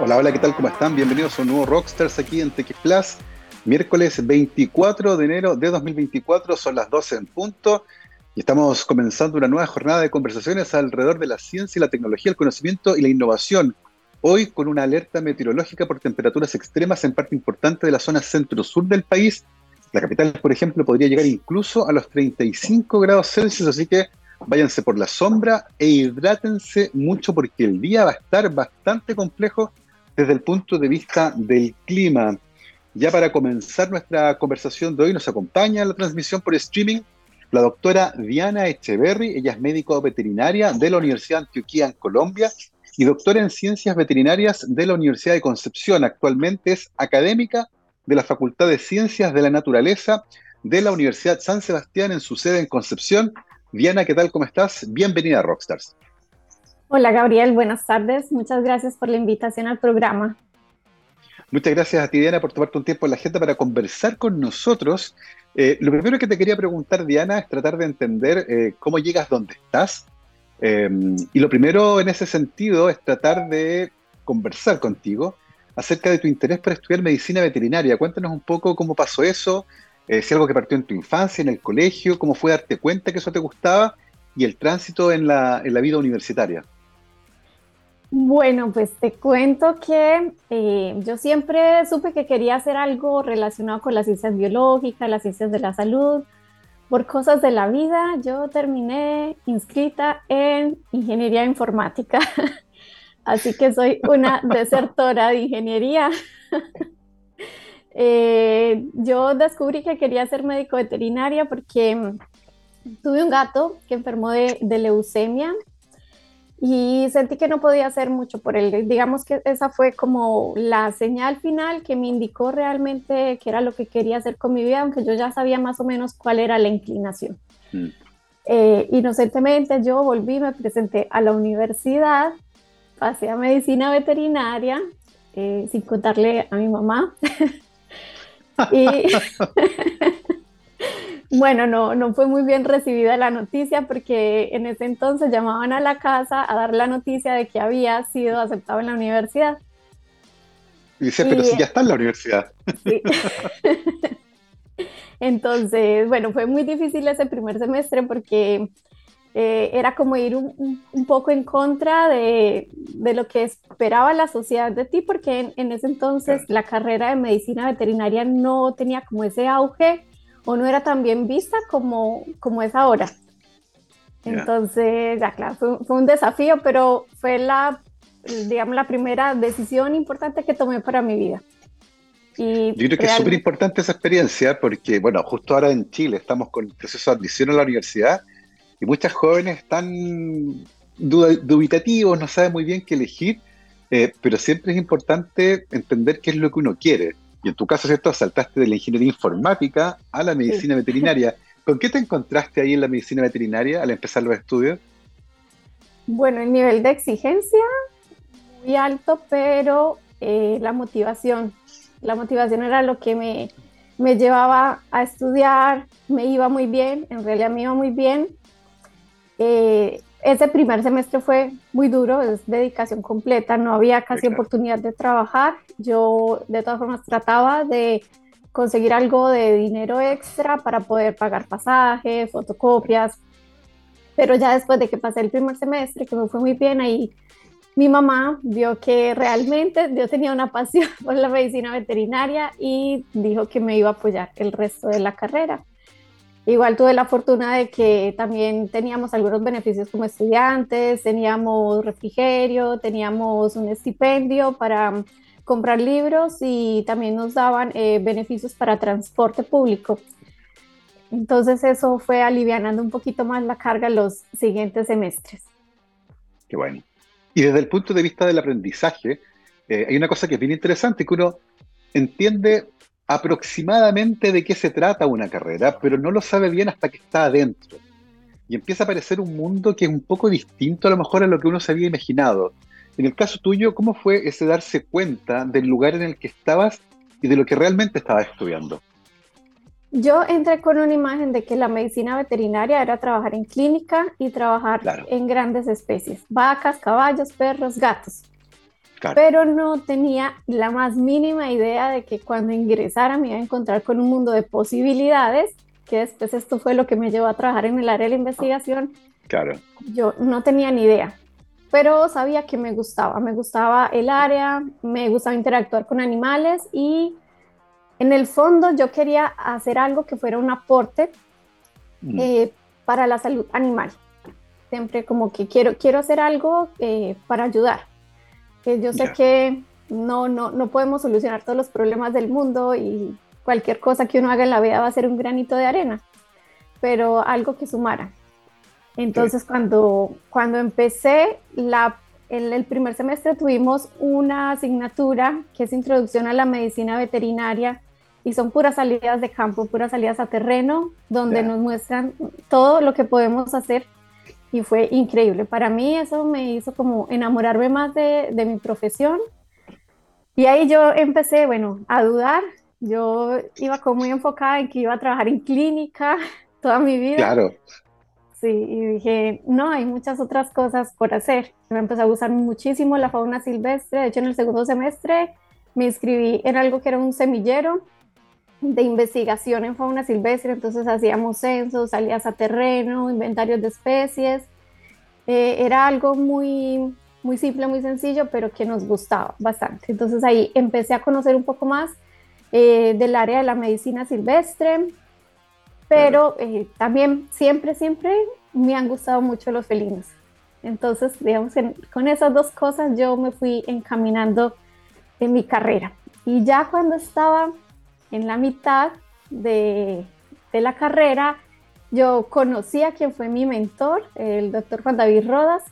Hola, hola, ¿qué tal? ¿Cómo están? Bienvenidos a un nuevo Rockstars aquí en TX Plus. Miércoles 24 de enero de 2024, son las 12 en punto y estamos comenzando una nueva jornada de conversaciones alrededor de la ciencia la tecnología, el conocimiento y la innovación. Hoy con una alerta meteorológica por temperaturas extremas en parte importante de la zona centro-sur del país. La capital, por ejemplo, podría llegar incluso a los 35 grados Celsius, así que váyanse por la sombra e hidrátense mucho porque el día va a estar bastante complejo desde el punto de vista del clima. Ya para comenzar nuestra conversación de hoy nos acompaña la transmisión por streaming la doctora Diana Echeverry, ella es médico veterinaria de la Universidad de Antioquia en Colombia y doctora en ciencias veterinarias de la Universidad de Concepción. Actualmente es académica de la Facultad de Ciencias de la Naturaleza de la Universidad San Sebastián en su sede en Concepción Diana, ¿qué tal? ¿Cómo estás? Bienvenida a Rockstars. Hola Gabriel, buenas tardes. Muchas gracias por la invitación al programa. Muchas gracias a ti, Diana, por tomarte un tiempo en la gente para conversar con nosotros. Eh, lo primero que te quería preguntar, Diana, es tratar de entender eh, cómo llegas donde estás. Eh, y lo primero en ese sentido es tratar de conversar contigo acerca de tu interés por estudiar medicina veterinaria. Cuéntanos un poco cómo pasó eso, eh, si algo que partió en tu infancia, en el colegio, cómo fue darte cuenta que eso te gustaba y el tránsito en la, vida universitaria. Bueno, pues te cuento que eh, yo siempre supe que quería hacer algo relacionado con las ciencias biológicas, las ciencias de la salud. Por cosas de la vida, yo terminé inscrita en ingeniería informática. Así que soy una desertora de ingeniería. Eh, yo descubrí que quería ser médico veterinaria porque mm, tuve un gato que enfermó de, leucemia y sentí que no podía hacer mucho por él. Digamos que esa fue como la señal final que me indicó realmente que era lo que quería hacer con mi vida, aunque yo ya sabía más o menos cuál era la inclinación. Mm. Eh, inocentemente yo volví, me presenté a la universidad, pasé a medicina veterinaria, eh, sin contarle a mi mamá. Y bueno, no, no fue muy bien recibida la noticia porque en ese entonces llamaban a la casa a dar la noticia de que había sido aceptado en la universidad. Y dice, pero si ya está en la universidad. Entonces, bueno, fue muy difícil ese primer semestre porque eh, era como ir un, poco en contra de, lo que esperaba la sociedad de ti, porque en, ese entonces la carrera de medicina veterinaria no tenía como ese auge o no era tan bien vista como, como es ahora. Entonces, ya claro, fue, un desafío, pero fue la, digamos, la primera decisión importante que tomé para mi vida. Y Yo creo que es súper importante esa experiencia porque, bueno, justo ahora en Chile estamos con el proceso de admisión a la universidad y muchas jóvenes están dubitativos, no saben muy bien qué elegir, eh, pero siempre es importante entender qué es lo que uno quiere. Y en tu caso, ¿cierto? Saltaste de la ingeniería informática a la medicina veterinaria. ¿Con qué te encontraste ahí en la medicina veterinaria al empezar los estudios? Bueno, el nivel de exigencia muy alto, pero eh, la motivación. La motivación era lo que me, me llevaba a estudiar, me iba muy bien, en realidad me iba muy bien, eh, ese primer semestre fue muy duro, es dedicación completa, no había casi oportunidad de trabajar. Yo de todas formas trataba de conseguir algo de dinero extra para poder pagar pasajes, fotocopias, pero ya después de que pasé el primer semestre, que me fue muy bien, ahí mi mamá vio que realmente yo tenía una pasión por la medicina veterinaria y dijo que me iba a apoyar el resto de la carrera. Igual tuve la fortuna de que también teníamos algunos beneficios como estudiantes, teníamos refrigerio, teníamos un estipendio para comprar libros y también nos daban eh, beneficios para transporte público. Entonces eso fue alivianando un poquito más la carga los siguientes semestres. Qué bueno. Y desde el punto de vista del aprendizaje, eh, hay una cosa que es bien interesante, que uno entiende aproximadamente de qué se trata una carrera, pero no lo sabe bien hasta que está adentro. Y empieza a aparecer un mundo que es un poco distinto a lo mejor a lo que uno se había imaginado. En el caso tuyo, ¿cómo fue ese darse cuenta del lugar en el que estabas y de lo que realmente estabas estudiando? Yo entré con una imagen de que la medicina veterinaria era trabajar en clínica y trabajar en grandes especies, vacas, caballos, perros, gatos. Pero no tenía la más mínima idea de que cuando ingresara me iba a encontrar con un mundo de posibilidades, que después esto fue lo que me llevó a trabajar en el área de la investigación. Claro. Yo no tenía ni idea, pero sabía que me gustaba, me gustaba el área, me gustaba interactuar con animales y en el fondo yo quería hacer algo que fuera un aporte mm. eh, para la salud animal. Siempre como que quiero, quiero hacer algo eh, para ayudar. Que yo sé que no, no, no podemos solucionar todos los problemas del mundo y cualquier cosa que uno haga en la vida va a ser un granito de arena, pero algo que sumara. Entonces, cuando, cuando empecé, la, en el primer semestre tuvimos una asignatura que es Introducción a la Medicina Veterinaria y son puras salidas de campo, puras salidas a terreno, donde nos muestran todo lo que podemos hacer y fue increíble. Para mí eso me hizo como enamorarme más de, de mi profesión y ahí yo empecé, bueno, a dudar. Yo iba como muy enfocada en que iba a trabajar en clínica toda mi vida. Claro. Sí, y dije, no, hay muchas otras cosas por hacer. Me empezó a gustar muchísimo la fauna silvestre. De hecho, en el segundo semestre me inscribí en algo que era un semillero de investigación en fauna silvestre. Entonces hacíamos censos, salías a terreno, inventarios de especies. Eh, era algo muy, muy simple, muy sencillo, pero que nos gustaba bastante. Entonces ahí empecé a conocer un poco más eh, del área de la medicina silvestre, pero eh, también siempre, siempre me han gustado mucho los felinos. Entonces, digamos, con esas dos cosas yo me fui encaminando en mi carrera. Y ya cuando estaba en la mitad de, de la carrera, yo conocí a quien fue mi mentor, el doctor Juan David Rodas,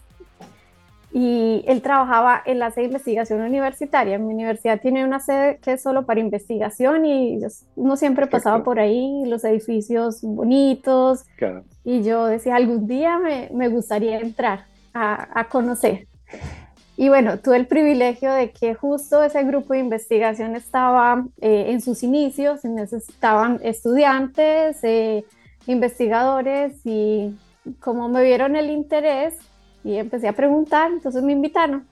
y él trabajaba en la sede de investigación universitaria. Mi universidad tiene una sede que es solo para investigación y uno siempre pasaba por ahí, los edificios bonitos, y yo decía, algún día me, me gustaría entrar a, a, conocer. Y bueno, tuve el privilegio de que justo ese grupo de investigación estaba eh, en sus inicios, necesitaban estudiantes, eh, investigadores, y como me vieron el interés, y empecé a preguntar, entonces me invitaron.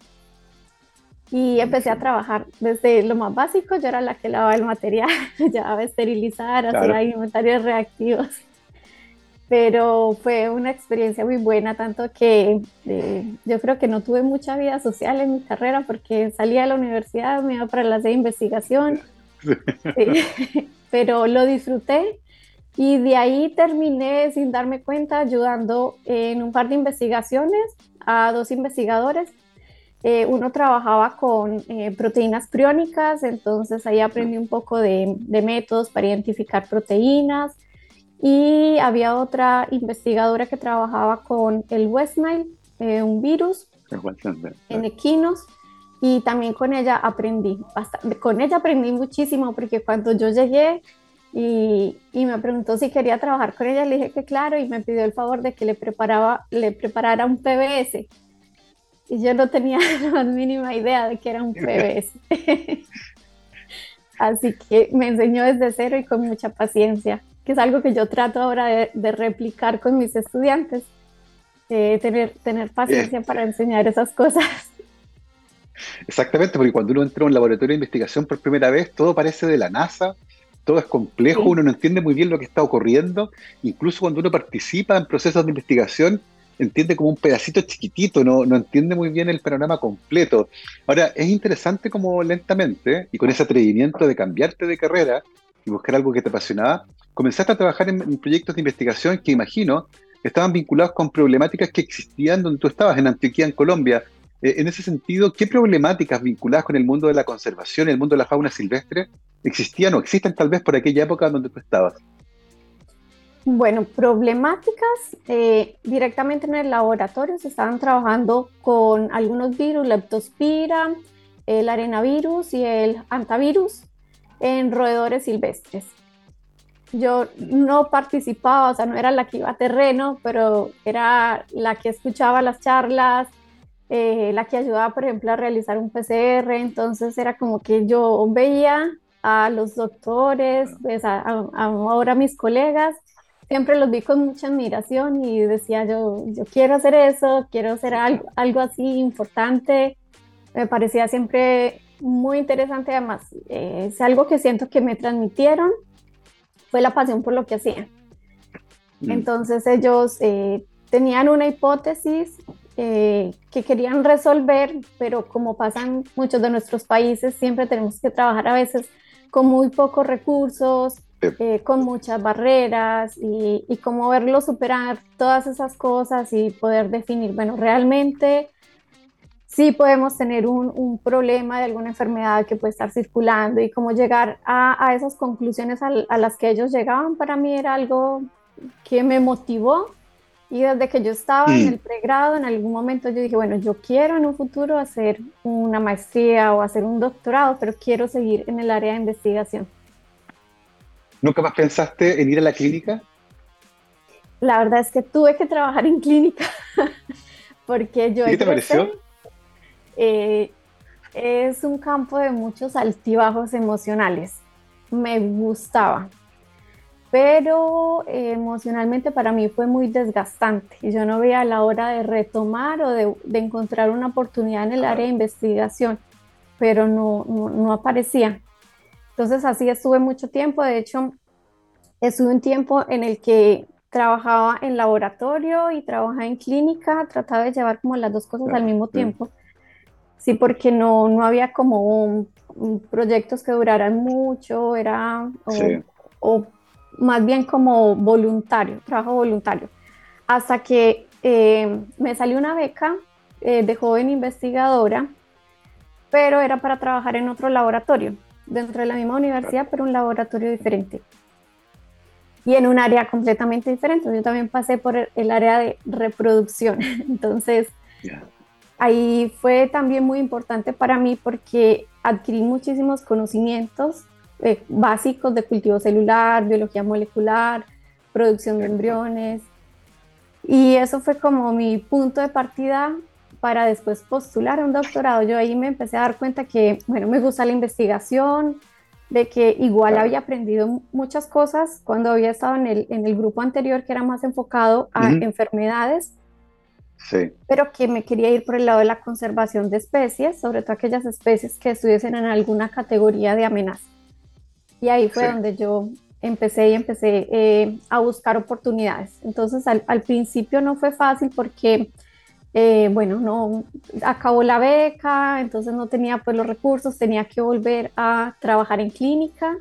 Y empecé a trabajar desde lo más básico, yo era la que lavaba el material, llevaba a esterilizar, hacía inventarios reactivos. Pero fue una experiencia muy buena, tanto que eh, yo creo que no tuve mucha vida social en mi carrera porque salía de la universidad, me iba para las de investigación, pero lo disfruté y de ahí terminé sin darme cuenta ayudando en un par de investigaciones a dos investigadores. Eh, uno trabajaba con eh, proteínas priónicas, entonces ahí aprendí un poco de, de, métodos para identificar proteínas. Y había otra investigadora que trabajaba con el West Nile, eh, un virus en equinos. Y también con ella aprendí, bastante. con ella aprendí muchísimo porque cuando yo llegué y, y, me preguntó si quería trabajar con ella, le dije que claro y me pidió el favor de que le, preparaba, le preparara un PBS. Y yo no tenía la más mínima idea de que era un PBS. Así que me enseñó desde cero y con mucha paciencia, que es algo que yo trato ahora de, de replicar con mis estudiantes, eh, tener, tener paciencia para enseñar esas cosas. Exactamente, porque cuando uno entra a un laboratorio de investigación por primera vez, todo parece de la NASA, todo es complejo, uno no entiende muy bien lo que está ocurriendo, incluso cuando uno participa en procesos de investigación, entiende como un pedacito chiquitito, no, no entiende muy bien el panorama completo. Ahora, es interesante como lentamente, y con ese atrevimiento de cambiarte de carrera y buscar algo que te apasionaba, comenzaste a trabajar en, proyectos de investigación que imagino estaban vinculados con problemáticas que existían donde tú estabas, en Antioquía, en Colombia. Eh, en ese sentido, ¿qué problemáticas vinculadas con el mundo de la conservación, el mundo de la fauna silvestre, existían o existen tal vez por aquella época donde tú estabas? Bueno, problemáticas eh, directamente en el laboratorio se estaban trabajando con algunos virus, leptospira, el arenavirus y el antavirus en roedores silvestres. Yo no participaba, o sea, no era la que iba a terreno, pero era la que escuchaba las charlas, eh, la que ayudaba, por ejemplo, a realizar un PCR. Entonces era como que yo veía a los doctores, pues, a, ahora mis colegas, siempre los vi con mucha admiración y decía yo, yo quiero hacer eso, quiero hacer algo, algo así importante. me parecía siempre muy interesante, además, eh, es algo que siento que me transmitieron, fue la pasión por lo que hacían. Mm. Entonces ellos eh, tenían una hipótesis eh, que querían resolver, pero como pasan muchos de nuestros países, siempre tenemos que trabajar a veces con muy pocos recursos, eh, con muchas barreras y, y cómo verlo superar todas esas cosas y poder definir, bueno, realmente sí podemos tener un, un, problema de alguna enfermedad que puede estar circulando y cómo llegar a, a esas conclusiones a, a, las que ellos llegaban, para mí era algo que me motivó y desde que yo estaba en mm. el pregrado, en algún momento yo dije, bueno, yo quiero en un futuro hacer una maestría o hacer un doctorado, pero quiero seguir en el área de investigación. ¿Nunca más pensaste en ir a la clínica? La verdad es que tuve que trabajar en clínica porque yo... ¿Qué te pareció? Eh, es un campo de muchos altibajos emocionales. Me gustaba, pero eh, emocionalmente para mí fue muy desgastante y yo no veía la hora de retomar o de, de encontrar una oportunidad en el área de investigación, pero no, no, no aparecía. Entonces así estuve mucho tiempo, de hecho estuve un tiempo en el que trabajaba en laboratorio y trabajaba en clínica, trataba de llevar como las dos cosas al mismo tiempo. Sí, porque no, no había como proyectos que duraran mucho, era o, más bien como voluntario, trabajo voluntario. Hasta que eh, me salió una beca eh, de joven investigadora, pero era para trabajar en otro laboratorio dentro de la misma universidad, pero un laboratorio diferente. Y en un área completamente diferente. Yo también pasé por el área de reproducción. Entonces, ahí fue también muy importante para mí porque adquirí muchísimos conocimientos eh, básicos de cultivo celular, biología molecular, producción de embriones. Y eso fue como mi punto de partida para después postular a un doctorado. Yo ahí me empecé a dar cuenta que, bueno, me gusta la investigación, de que igual había aprendido muchas cosas cuando había estado en el, en el grupo anterior que era más enfocado a enfermedades, sí. pero que me quería ir por el lado de la conservación de especies, sobre todo aquellas especies que estuviesen en alguna categoría de amenaza. Y ahí fue donde yo empecé y empecé eh, a buscar oportunidades. Entonces al, al principio no fue fácil porque eh, bueno, no acabó la beca, entonces no tenía pues los recursos, tenía que volver a trabajar en clínica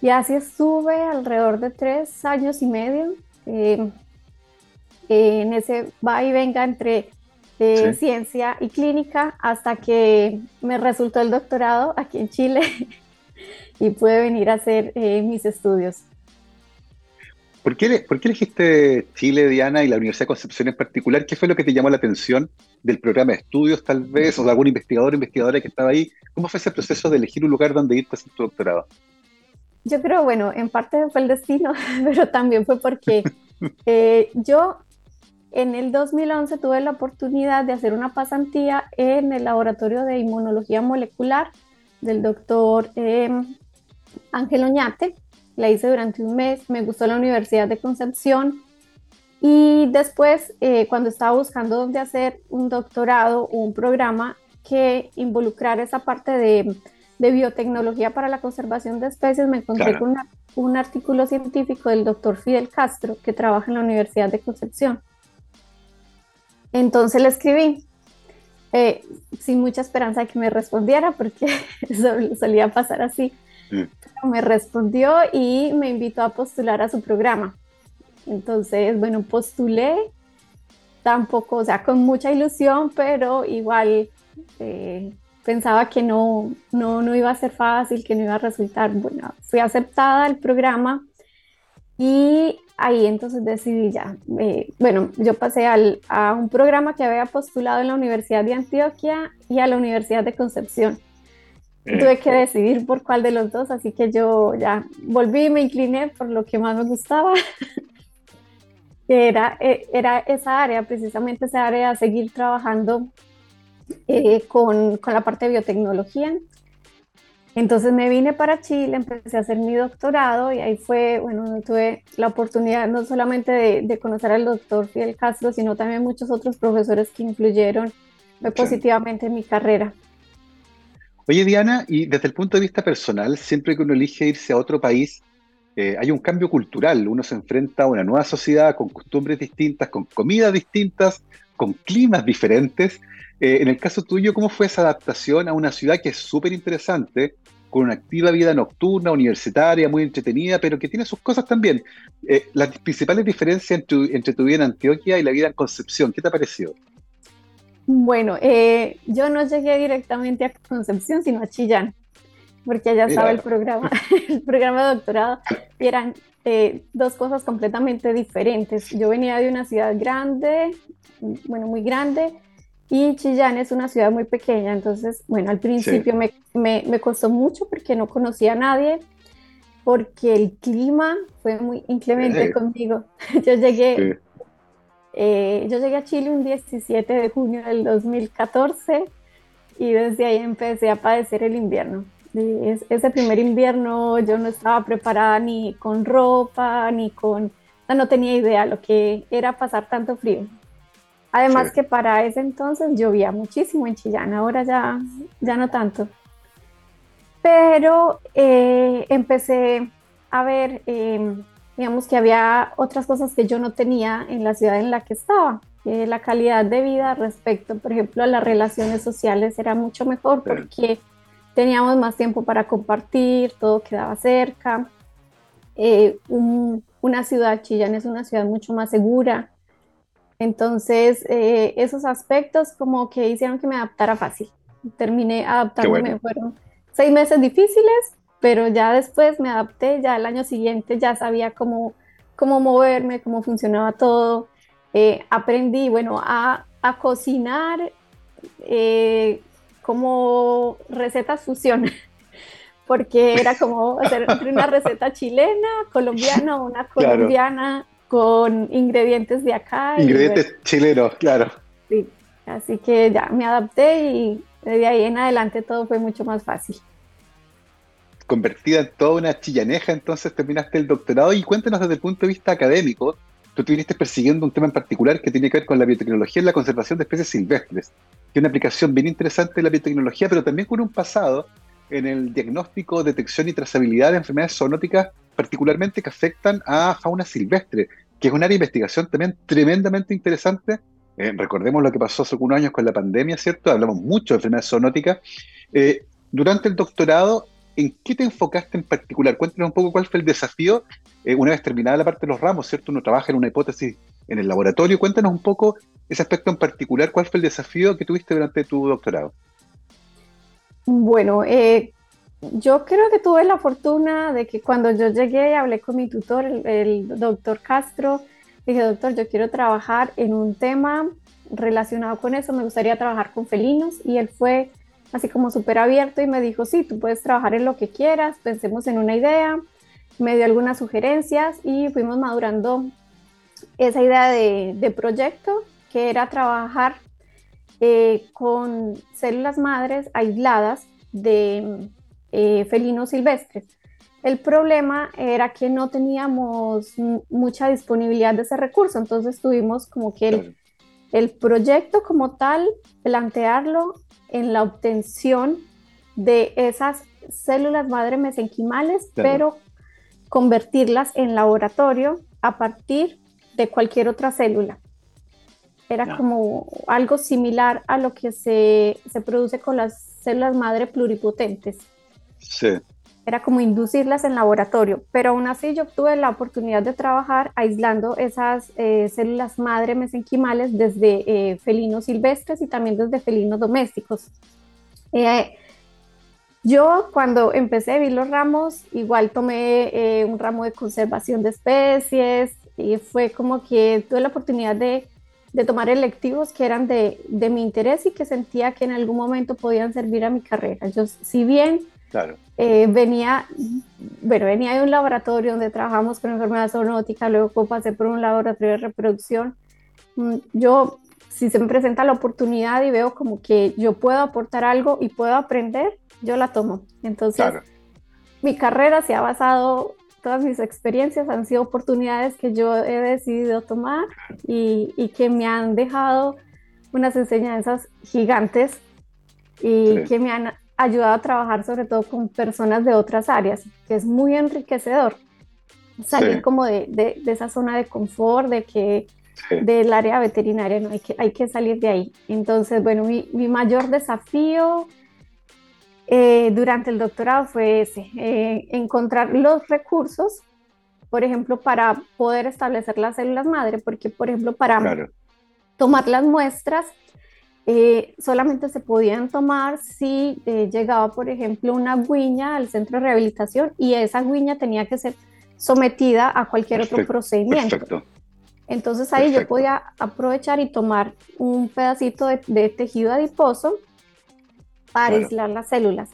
y así estuve alrededor de tres años y medio eh, en ese va y venga entre eh, ciencia y clínica hasta que me resultó el doctorado aquí en Chile y pude venir a hacer mis estudios. ¿Por qué, elegiste Chile, Diana, y la Universidad de Concepción en particular? ¿Qué fue lo que te llamó la atención del programa de estudios, tal vez, o de algún investigador o investigadora que estaba ahí? ¿Cómo fue ese proceso de elegir un lugar donde irte a hacer tu doctorado? Yo creo, bueno, en parte fue el destino, pero también fue porque eh, yo en el 2011 tuve la oportunidad de hacer una pasantía en el laboratorio de inmunología molecular del doctor eh, Ángel Oñate. La hice durante un mes, me gustó la Universidad de Concepción. Y después eh, cuando estaba buscando dónde hacer un doctorado o un programa que involucrara esa parte de, de biotecnología para la conservación de especies, me encontré con un artículo científico del doctor Fidel Castro que trabaja en la Universidad de Concepción. Entonces le escribí, eh, sin mucha esperanza de que me respondiera, porque solía pasar así. Me respondió y me invitó a postular a su programa. Entonces, bueno, postulé tampoco, o sea, con mucha ilusión, pero igual eh, pensaba que no, no, no iba a ser fácil, que no iba a resultar. Bueno, fui aceptada al programa y ahí entonces decidí ya. Eh, bueno, yo pasé al, a un programa que había postulado en la Universidad de Antioquia y a la Universidad de Concepción. Tuve que decidir por cuál de los dos, así que yo ya volví y me incliné por lo que más me gustaba, que era, eh, era esa área, precisamente esa área, seguir trabajando eh, con, con, la parte de biotecnología. Entonces me vine para Chile, empecé a hacer mi doctorado y ahí fue, bueno, tuve la oportunidad no solamente de, de conocer al doctor Fidel Castro, sino también muchos otros profesores que influyeron positivamente en mi carrera. Oye, Diana, y desde el punto de vista personal, siempre que uno elige irse a otro país, eh, hay un cambio cultural. Uno se enfrenta a una nueva sociedad con costumbres distintas, con comidas distintas, con climas diferentes. Eh, en el caso tuyo, ¿cómo fue esa adaptación a una ciudad que es súper interesante, con una activa vida nocturna, universitaria, muy entretenida, pero que tiene sus cosas también? Eh, las principales diferencias entre, entre tu vida en Antioquia y la vida en Concepción, ¿qué te ha parecido? Bueno, eh, yo no llegué directamente a Concepción, sino a Chillán, porque allá estaba el programa, el programa de doctorado, y eran eh, dos cosas completamente diferentes. Yo venía de una ciudad grande, bueno, muy grande, y Chillán es una ciudad muy pequeña, entonces, bueno, al principio me, me, me, costó mucho porque no conocía a nadie, porque el clima fue muy inclemente conmigo. Yo llegué, eh, yo llegué a Chile un 17 de junio del 2014 y desde ahí empecé a padecer el invierno. ese primer invierno yo no estaba preparada ni con ropa, ni con... No tenía idea lo que era pasar tanto frío. Además que para ese entonces llovía muchísimo en Chillán, ahora ya, ya no tanto. Pero eh, empecé a ver em, digamos que había otras cosas que yo no tenía en la ciudad en la que estaba. la calidad de vida respecto, por ejemplo, a las relaciones sociales era mucho mejor porque teníamos más tiempo para compartir, todo quedaba cerca. Eh, una ciudad, Chillán es una ciudad mucho más segura. Entonces, eh, esos aspectos como que hicieron que me adaptara fácil. Terminé adaptándome, fueron seis meses difíciles, pero ya después me adapté, ya el año siguiente ya sabía cómo, cómo moverme, cómo funcionaba todo. Eh, aprendí, bueno, a, a cocinar eh, como recetas fusión, porque era como hacer una receta chilena, colombiana, una colombiana con ingredientes de acá. Ingredientes chilenos, claro. Sí, así que ya me adapté y de ahí en adelante todo fue mucho más fácil convertida en toda una chillaneja, entonces terminaste el doctorado y cuéntanos desde el punto de vista académico, tú te viniste persiguiendo un tema en particular que tiene que ver con la biotecnología y la conservación de especies silvestres, que es una aplicación bien interesante de la biotecnología, pero también con un pasado en el diagnóstico, detección y trazabilidad de enfermedades zoonóticas, particularmente que afectan a fauna silvestre, que es un área de investigación también tremendamente interesante. Eh, recordemos lo que pasó hace unos años con la pandemia, ¿cierto? Hablamos mucho de enfermedades zoonóticas. Eh, durante el doctorado ¿en qué te enfocaste en particular? Cuéntanos un poco cuál fue el desafío eh, una vez terminada la parte de los ramos, ¿cierto? Uno trabaja en una hipótesis en el laboratorio. Cuéntanos un poco ese aspecto en particular, cuál fue el desafío que tuviste durante tu doctorado. Bueno, eh, yo creo que tuve la fortuna de que cuando yo llegué hablé con mi tutor, el doctor Castro, dije, doctor, yo quiero trabajar en un tema relacionado con eso, me gustaría trabajar con felinos y él fue así como súper abierto y me dijo, sí, tú puedes trabajar en lo que quieras, pensemos en una idea, me dio algunas sugerencias y fuimos madurando esa idea de, proyecto que era trabajar eh, con células madres aisladas de eh, felinos silvestres. El problema era que no teníamos mucha disponibilidad de ese recurso, entonces tuvimos como que el, el proyecto como tal, plantearlo en la obtención de esas células madre mesenquimales, pero convertirlas en laboratorio a partir de cualquier otra célula. Era como algo similar a lo que se, se, produce con las células madre pluripotentes. Sí era como inducirlas en laboratorio, pero aún así yo tuve la oportunidad de trabajar aislando esas eh, células madre mesenquimales desde eh, felinos silvestres y también desde felinos domésticos. Eh, yo cuando empecé vi los ramos, igual tomé un ramo de conservación de especies y fue como que tuve la oportunidad de, de tomar electivos que eran de, de mi interés y que sentía que en algún momento podían servir a mi carrera. Yo, si bien eh, venía, bueno, venía de un laboratorio donde trabajamos con enfermedades zoonóticas, luego pasé por un laboratorio de reproducción. Mm, yo, si se me presenta la oportunidad y veo como que yo puedo aportar algo y puedo aprender, yo la tomo. Entonces, mi carrera se ha basado, todas mis experiencias han sido oportunidades que yo he decidido tomar y, y que me han dejado unas enseñanzas gigantes y que me han ayudado a trabajar sobre todo con personas de otras áreas, que es muy enriquecedor. Salir como de, de, esa zona de confort, de que del área veterinaria, no hay que, hay que salir de ahí. Entonces, bueno, mi, mi mayor desafío eh, durante el doctorado fue ese, eh, encontrar los recursos, por ejemplo, para poder establecer las células madre, porque, por ejemplo, para tomar las muestras, eh, solamente se podían tomar si eh, llegaba, por ejemplo, una guiña al centro de rehabilitación y esa guiña tenía que ser sometida a cualquier otro procedimiento. Entonces ahí yo podía aprovechar y tomar un pedacito de, tejido adiposo para aislar las células.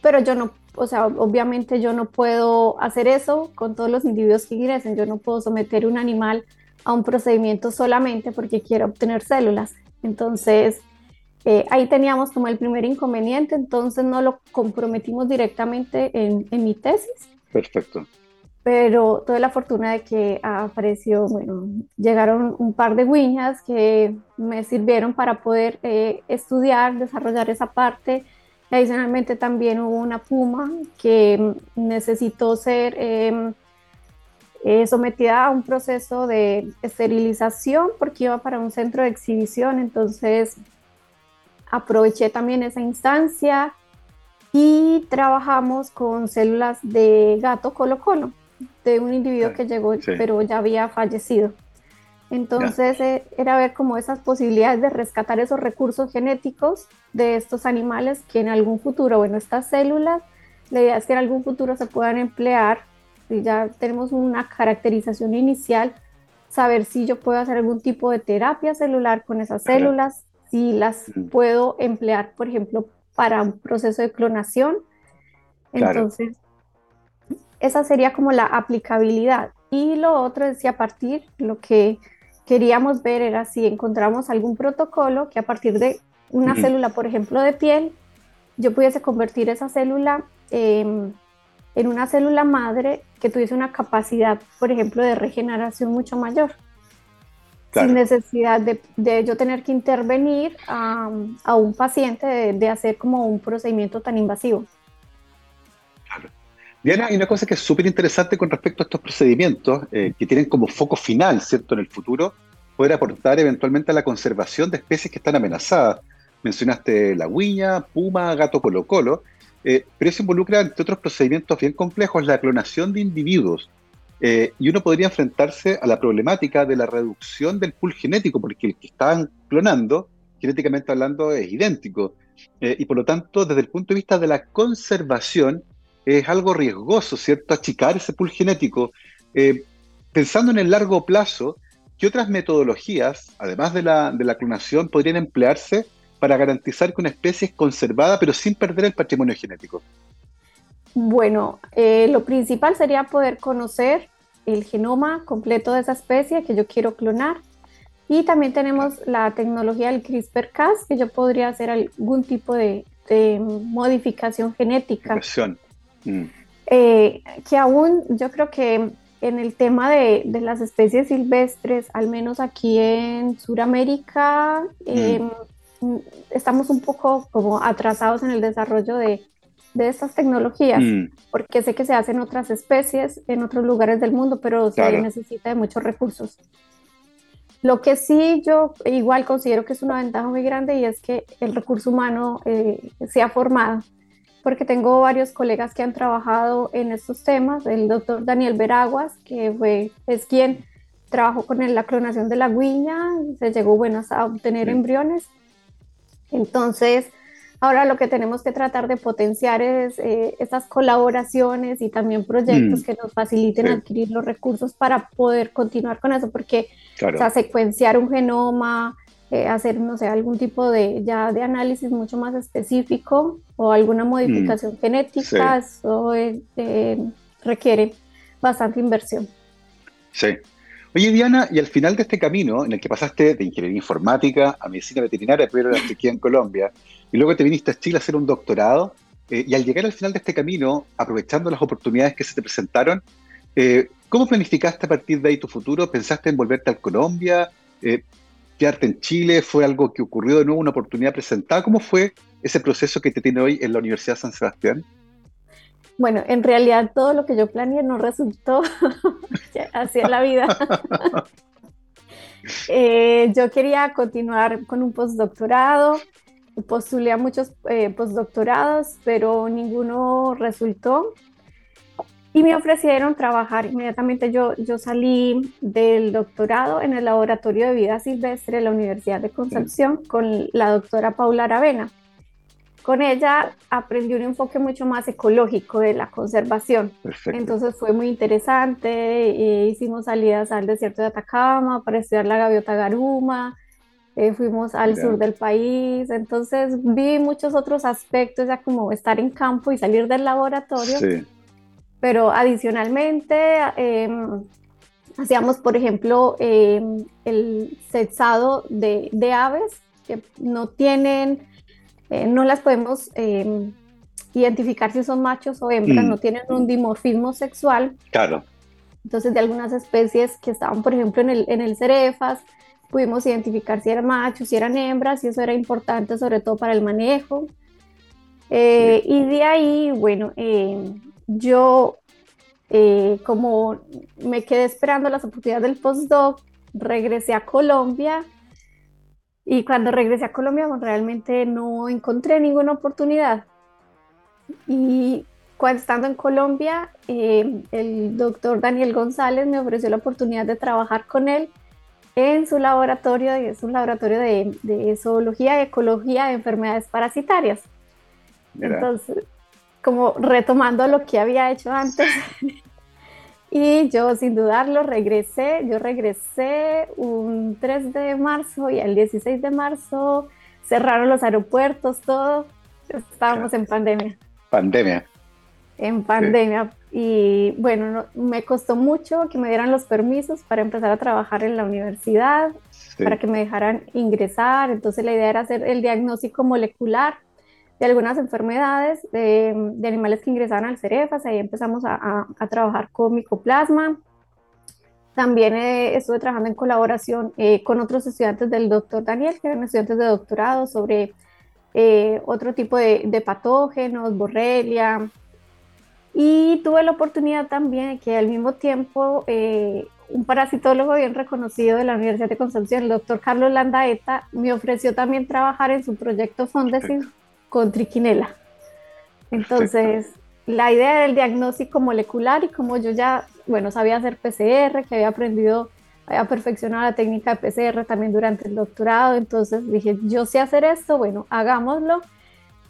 Pero yo no, o sea, obviamente yo no puedo hacer eso con todos los individuos que ingresen. Yo no puedo someter un animal a un procedimiento solamente porque quiero obtener células. Entonces, eh, ahí teníamos como el primer inconveniente, entonces no lo comprometimos directamente en, en mi tesis. Perfecto. Pero tuve la fortuna de que apareció, bueno, llegaron un par de guiñas que me sirvieron para poder eh, estudiar, desarrollar esa parte. Adicionalmente también hubo una puma que necesitó ser em, eh, sometida a un proceso de esterilización porque iba para un centro de exhibición, entonces aproveché también esa instancia y trabajamos con células de gato colo colo, de un individuo que llegó pero ya había fallecido. Entonces eh, era ver como esas posibilidades de rescatar esos recursos genéticos de estos animales que en algún futuro, bueno, estas células, la idea es que en algún futuro se puedan emplear, y ya tenemos una caracterización inicial, saber si yo puedo hacer algún tipo de terapia celular con esas células, si las puedo emplear, por ejemplo, para un proceso de clonación. Entonces, esa sería como la aplicabilidad. Y lo otro es si a partir, lo que queríamos ver era si encontramos algún protocolo que a partir de una célula, por ejemplo, de piel, yo pudiese convertir esa célula en una célula madre que tuviese una capacidad, por ejemplo, de regeneración mucho mayor sin necesidad de, yo tener que intervenir a, un paciente de, hacer como un procedimiento tan invasivo. Claro. Diana, hay una cosa que es súper interesante con respecto a estos procedimientos, eh, que tienen como foco final, ¿cierto?, en el futuro, poder aportar eventualmente a la conservación de especies que están amenazadas. Mencionaste la guiña, puma, gato colo-colo, eh, pero eso involucra, entre otros procedimientos bien complejos, la clonación de individuos eh, y uno podría enfrentarse a la problemática de la reducción del pool genético, porque el que están clonando, genéticamente hablando, es idéntico. Eh, y por lo tanto, desde el punto de vista de la conservación, es algo riesgoso, ¿cierto? Achicar ese pool genético. Eh, pensando en el largo plazo, ¿qué otras metodologías, además de la, de la clonación, podrían emplearse para garantizar que una especie es conservada pero sin perder el patrimonio genético? Bueno, eh, lo principal sería poder conocer el genoma completo de esa especie que yo quiero clonar. Y también tenemos la tecnología del CRISPR-Cas, que yo podría hacer algún tipo de, modificación genética. Mm. Eh, que aún yo creo que en el tema de, las especies silvestres, al menos aquí en Sudamérica, mm. em, estamos un poco como atrasados en el desarrollo de, de estas tecnologías, mm. porque sé que se hacen otras especies en otros lugares del mundo, pero se necesita de muchos recursos. Lo que sí yo igual considero que es una ventaja muy grande y es que el recurso humano eh, se ha formado, porque tengo varios colegas que han trabajado en estos temas, el doctor Daniel Veraguas, que fue, es quien trabajó con la clonación de la guiña, se llegó bueno, a obtener embriones. Entonces, Ahora lo que tenemos que tratar de potenciar es eh, estas colaboraciones y también proyectos mm. que nos faciliten adquirir los recursos para poder continuar con eso, porque secuenciar un genoma, eh, hacer, no sé, algún tipo de, ya de análisis mucho más específico o alguna mm. modificación genética, eso eh, requiere bastante inversión. Sí. Oye, Diana, y al final de este camino, en el que pasaste de ingeniería informática a medicina veterinaria, pero aquí en Colombia, y luego te viniste a Chile a hacer un doctorado, eh, y al llegar al final de este camino, aprovechando las oportunidades que se te presentaron, eh, ¿cómo planificaste a partir de ahí tu futuro? ¿Pensaste en volverte a Colombia? Eh, quedarte en Chile? ¿Fue algo que ocurrió de nuevo, una oportunidad presentada? ¿Cómo fue ese proceso que te tiene hoy en la Universidad de San Sebastián? Bueno, en realidad todo lo que yo planeé no resultó así la vida. Eh, yo quería continuar con un postdoctorado, postulé a muchos eh, postdoctorados, pero ninguno resultó. Y me ofrecieron trabajar inmediatamente. Yo, yo salí del doctorado en el Laboratorio de Vida Silvestre de la Universidad de Concepción con la doctora Paula Aravena. Con ella aprendí un enfoque mucho más ecológico de la conservación. Entonces fue muy interesante. Eh, hicimos salidas al desierto de Atacama para estudiar la gaviota garuma. Eh, fuimos al sur del país. Entonces vi muchos otros aspectos, ya como estar en campo y salir del laboratorio. Pero adicionalmente em, hacíamos, por ejemplo, em, el sexado de, de aves que no tienen eh, no las podemos eh, identificar si son machos o hembras, mm. no tienen un dimorfismo sexual. Claro. Entonces, de algunas especies que estaban, por ejemplo, en el, en el cerefas, pudimos identificar si eran machos, si eran hembras, y eso era importante sobre todo para el manejo. Eh, y de ahí, bueno, yo como me quedé esperando las oportunidades del postdoc, regresé a Colombia y cuando regresé a Colombia, pues, realmente no encontré ninguna oportunidad. Y cuando estando en Colombia, eh, el doctor Daniel González me ofreció la oportunidad de trabajar con él en su laboratorio, es un laboratorio de, de zoología y ecología de enfermedades parasitarias. Entonces, como retomando lo que había hecho antes, Y yo sin dudarlo regresé, yo regresé un 3 de marzo y el 16 de marzo cerraron los aeropuertos, todo. Estábamos en pandemia. Pandemia. En pandemia. Y bueno, me costó mucho que me dieran los permisos para empezar a trabajar en la universidad, para que me dejaran ingresar. Entonces la idea era hacer el diagnóstico molecular de algunas enfermedades de, animales que ingresaban al Cerefas, ahí empezamos a, trabajar con micoplasma. También eh, estuve trabajando en colaboración eh, con otros estudiantes del doctor Daniel, que eran estudiantes de doctorado, sobre eh, otro tipo de, de, patógenos, borrelia. Y tuve la oportunidad también de que al mismo tiempo un parasitólogo bien reconocido de la Universidad de Concepción, el doctor Carlos Landaeta, me ofreció también trabajar en su proyecto Fondesin con triquinela. Entonces, la idea del diagnóstico molecular y como yo ya, bueno, sabía hacer PCR, que había aprendido, había perfeccionado la técnica de PCR también durante el doctorado, entonces dije, yo sé hacer esto, bueno, hagámoslo.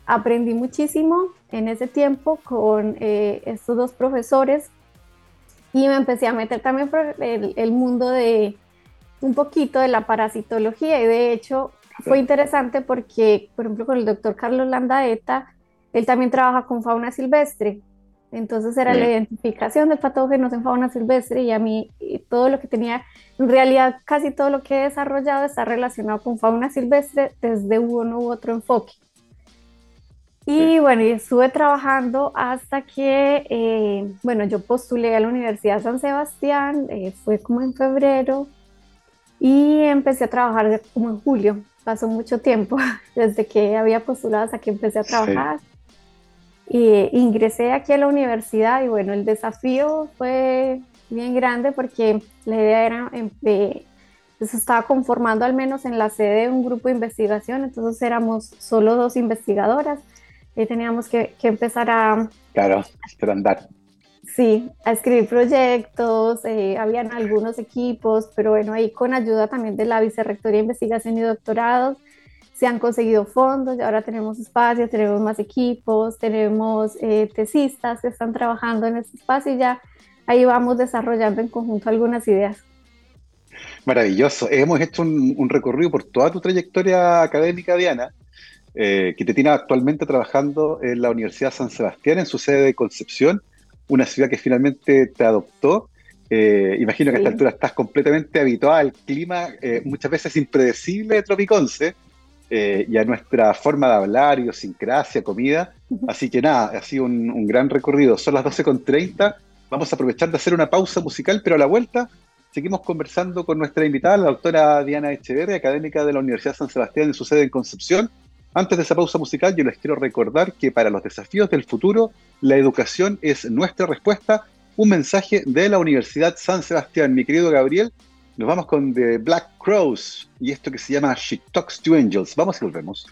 Aprendí muchísimo en ese tiempo con eh, estos dos profesores y me empecé a meter también por el, el mundo de un poquito de la parasitología y de hecho fue interesante porque, por ejemplo, con el doctor Carlos Landaeta, él también trabaja con fauna silvestre. Entonces era la identificación de patógenos en fauna silvestre y a mí todo lo que tenía, en realidad casi todo lo que he desarrollado está relacionado con fauna silvestre desde uno u otro enfoque. Y bueno, y estuve trabajando hasta que, eh, bueno, yo postulé a la Universidad de San Sebastián, eh, fue como en febrero, y empecé a trabajar como en julio pasó mucho tiempo desde que había postulado hasta que empecé a trabajar. Y ingresé aquí a la universidad y bueno, el desafío fue bien grande porque la idea era, em, pues estaba conformando al menos en la sede un grupo de investigación, entonces éramos solo dos investigadoras y teníamos que, que empezar a... Claro, a andar. Sí, a escribir proyectos, eh, habían algunos equipos, pero bueno, ahí con ayuda también de la Vicerrectoría de Investigación y Doctorados se han conseguido fondos y ahora tenemos espacios, tenemos más equipos, tenemos eh, tesistas que están trabajando en este espacio y ya ahí vamos desarrollando en conjunto algunas ideas. Maravilloso. Hemos hecho un, recorrido por toda tu trayectoria académica, Diana, eh, que te tiene actualmente trabajando en la Universidad San Sebastián, en su sede de Concepción, una ciudad que finalmente te adoptó. Eh, imagino que a esta altura estás completamente habituada al clima eh, muchas veces impredecible de Tropiconce eh, y a nuestra forma de hablar, idiosincrasia, comida. Así que nada, ha sido un, gran recorrido. Son las 12.30. Vamos a aprovechar de hacer una pausa musical, pero a la vuelta seguimos conversando con nuestra invitada, la doctora Diana Echeverri, académica de la Universidad San Sebastián en su sede en Concepción. Antes de esa pausa musical, yo les quiero recordar que para los desafíos del futuro, la educación es nuestra respuesta. Un mensaje de la Universidad San Sebastián. Mi querido Gabriel, nos vamos con The Black Crows y esto que se llama She Talks to Angels. Vamos y volvemos.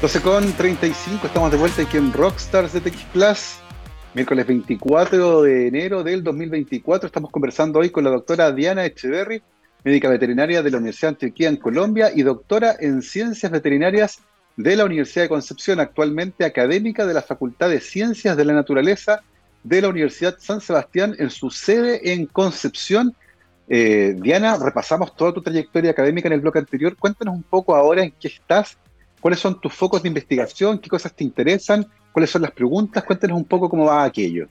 12 con 35, estamos de vuelta aquí en Rockstars de TX Plus. Miércoles 24 de enero del 2024 estamos conversando hoy con la doctora Diana Echeverry, médica veterinaria de la Universidad de Antioquia en Colombia y doctora en ciencias veterinarias de la Universidad de Concepción, actualmente académica de la Facultad de Ciencias de la Naturaleza de la Universidad San Sebastián en su sede en Concepción. Eh, Diana, repasamos toda tu trayectoria académica en el bloque anterior. Cuéntanos un poco ahora en qué estás ¿Cuáles son tus focos de investigación? ¿Qué cosas te interesan? ¿Cuáles son las preguntas? Cuéntanos un poco cómo va aquello.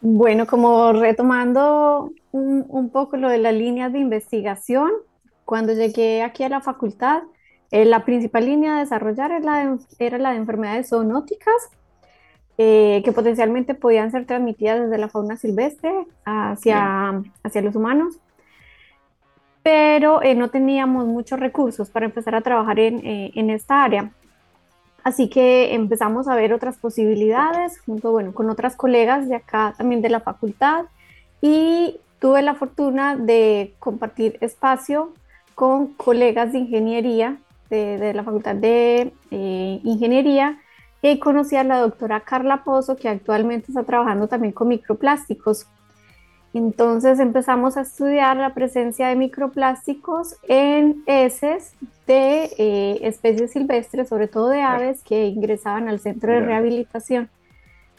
Bueno, como retomando un, poco lo de las líneas de investigación, cuando llegué aquí a la facultad, eh, la principal línea a desarrollar era la de, era la de enfermedades zoonóticas, eh, que potencialmente podían ser transmitidas desde la fauna silvestre hacia, hacia los humanos pero eh, no teníamos muchos recursos para empezar a trabajar en, en, esta área. Así que empezamos a ver otras posibilidades junto bueno, con otras colegas de acá también de la facultad y tuve la fortuna de compartir espacio con colegas de ingeniería de, de la facultad de eh, ingeniería y conocí a la doctora Carla Pozo que actualmente está trabajando también con microplásticos. Entonces empezamos a estudiar la presencia de microplásticos en heces de eh, especies silvestres, sobre todo de aves que ingresaban al centro de rehabilitación.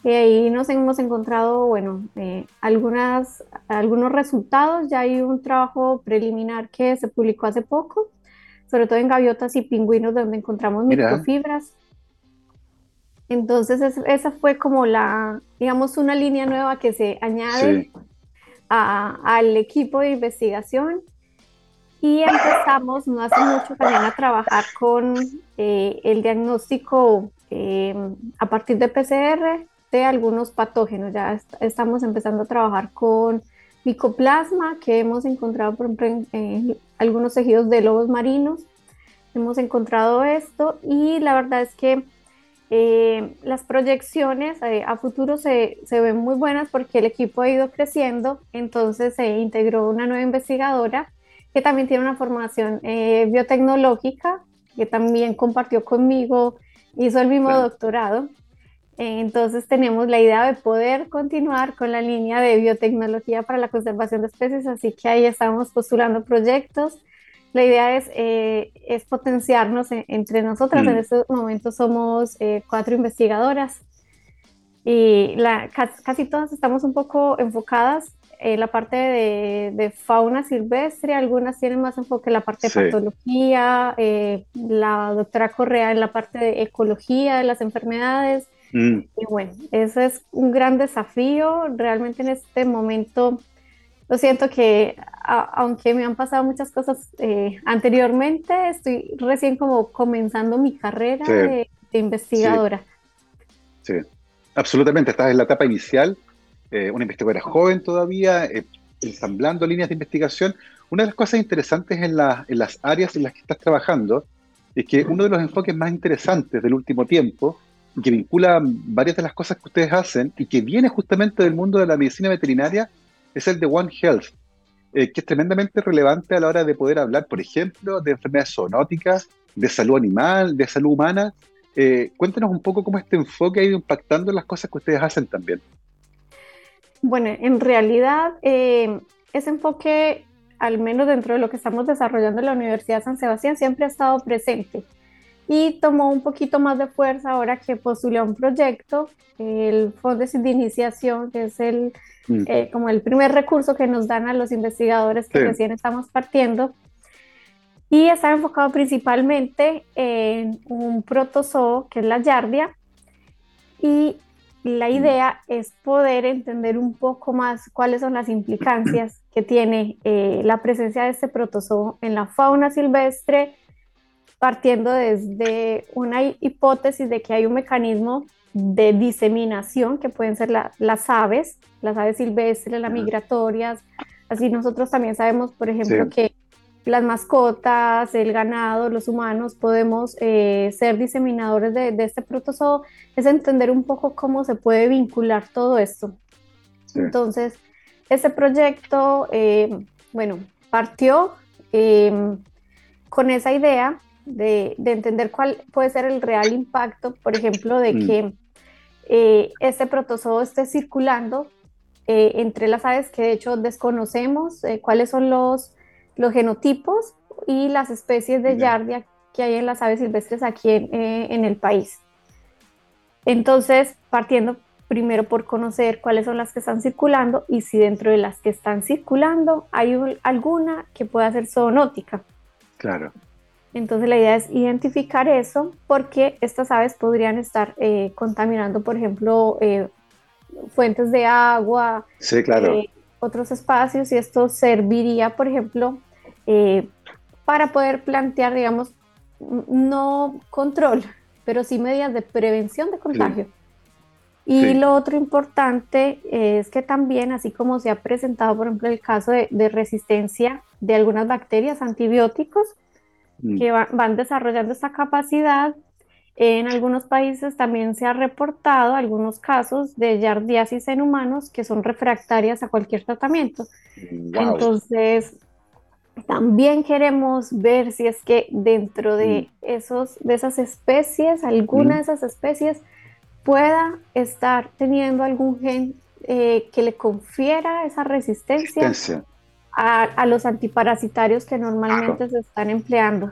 Y ahí nos hemos encontrado, bueno, eh, algunas, algunos resultados. Ya hay un trabajo preliminar que se publicó hace poco, sobre todo en gaviotas y pingüinos, donde encontramos microfibras. Entonces, esa fue como la, digamos, una línea nueva que se añade al equipo de investigación y empezamos no hace mucho también a trabajar con eh, el diagnóstico eh, a partir de PCR de algunos patógenos. Ya estamos empezando a trabajar con micoplasma que hemos encontrado por ejemplo en algunos tejidos de lobos marinos. Hemos encontrado esto y la verdad es que eh, las proyecciones eh, a futuro se, se, ven muy buenas porque el equipo ha ido creciendo, entonces se integró una nueva investigadora que también tiene una formación eh, biotecnológica, que también compartió conmigo, hizo el mismo doctorado. Entonces tenemos la idea de poder continuar con la línea de biotecnología para la conservación de especies, así que ahí estamos postulando proyectos la idea es, eh, es potenciarnos entre nosotras. En mm. estos momentos somos eh, cuatro investigadoras y la, casi, todas estamos un poco enfocadas en la parte de, fauna silvestre, algunas tienen más enfoque en la parte de patología, eh, la doctora Correa en la parte de ecología de las enfermedades. Mm. Y bueno, ese es un gran desafío. Realmente en este momento lo siento que aunque me han pasado muchas cosas eh, anteriormente, estoy recién como comenzando mi carrera de, investigadora. Sí. absolutamente, estás en la etapa inicial, eh, una investigadora joven todavía, eh, ensamblando líneas de investigación. Una de las cosas interesantes en, en las áreas en las que estás trabajando es que uno de los enfoques más interesantes del último tiempo que vincula varias de las cosas que ustedes hacen y que viene justamente del mundo de la medicina veterinaria es el de One Health, eh, que es tremendamente relevante a la hora de poder hablar, por ejemplo, de enfermedades zoonóticas, de salud animal, de salud humana. Eh, cuéntanos un poco cómo este enfoque ha ido impactando las cosas que ustedes hacen también. Bueno, en realidad eh, ese enfoque, al menos dentro de lo que estamos desarrollando en la Universidad San Sebastián, siempre ha estado presente y tomó un poquito más de fuerza ahora que postulé un proyecto, el Fondo de Iniciación, que es el Mm. Eh, como el primer recurso que nos dan a los investigadores que recién estamos partiendo. Y está enfocado principalmente en un protozoo que es la yardia. Y la mm. idea es poder entender un poco más cuáles son las implicancias que tiene eh, la presencia de este protozoo en la fauna silvestre, partiendo desde una hipótesis de que hay un mecanismo de diseminación, que pueden ser las aves, las aves silvestres, las migratorias. Así nosotros también sabemos, por ejemplo, que las mascotas, el ganado, los humanos, podemos eh, ser diseminadores de, este protozoo, es entender un poco cómo se puede vincular todo esto. Entonces, este proyecto, eh, bueno, partió em, con esa idea de, entender cuál puede ser el real impacto, por ejemplo, de mm. que eh, este protozoo esté circulando entre las aves que de hecho desconocemos, cuáles son los los genotipos y las especies de yardia que hay en las aves silvestres aquí eh, en, el país. Entonces, partiendo primero por conocer cuáles son las que están circulando y si dentro de las que están circulando hay alguna que pueda ser zoonótica. Claro. Entonces la idea es identificar eso porque estas aves podrían estar eh, contaminando, por ejemplo, eh, fuentes de agua, sí, claro. otros espacios y esto serviría, por ejemplo, eh, para poder plantear, digamos, no control, pero sí medidas de prevención de contagio. Y lo otro importante es que también, así como se ha presentado, por ejemplo, el caso de, resistencia de algunas bacterias antibióticos, mm. que van desarrollando esta capacidad, en algunos países también se ha reportado algunos casos de yardiasis en humanos que son refractarias a cualquier tratamiento. Entonces, también queremos ver si es que dentro de, mm. esos, de esas especies, alguna mm. de esas especies pueda estar teniendo algún gen eh, que le confiera esa resistencia, a, los antiparasitarios que normalmente se están empleando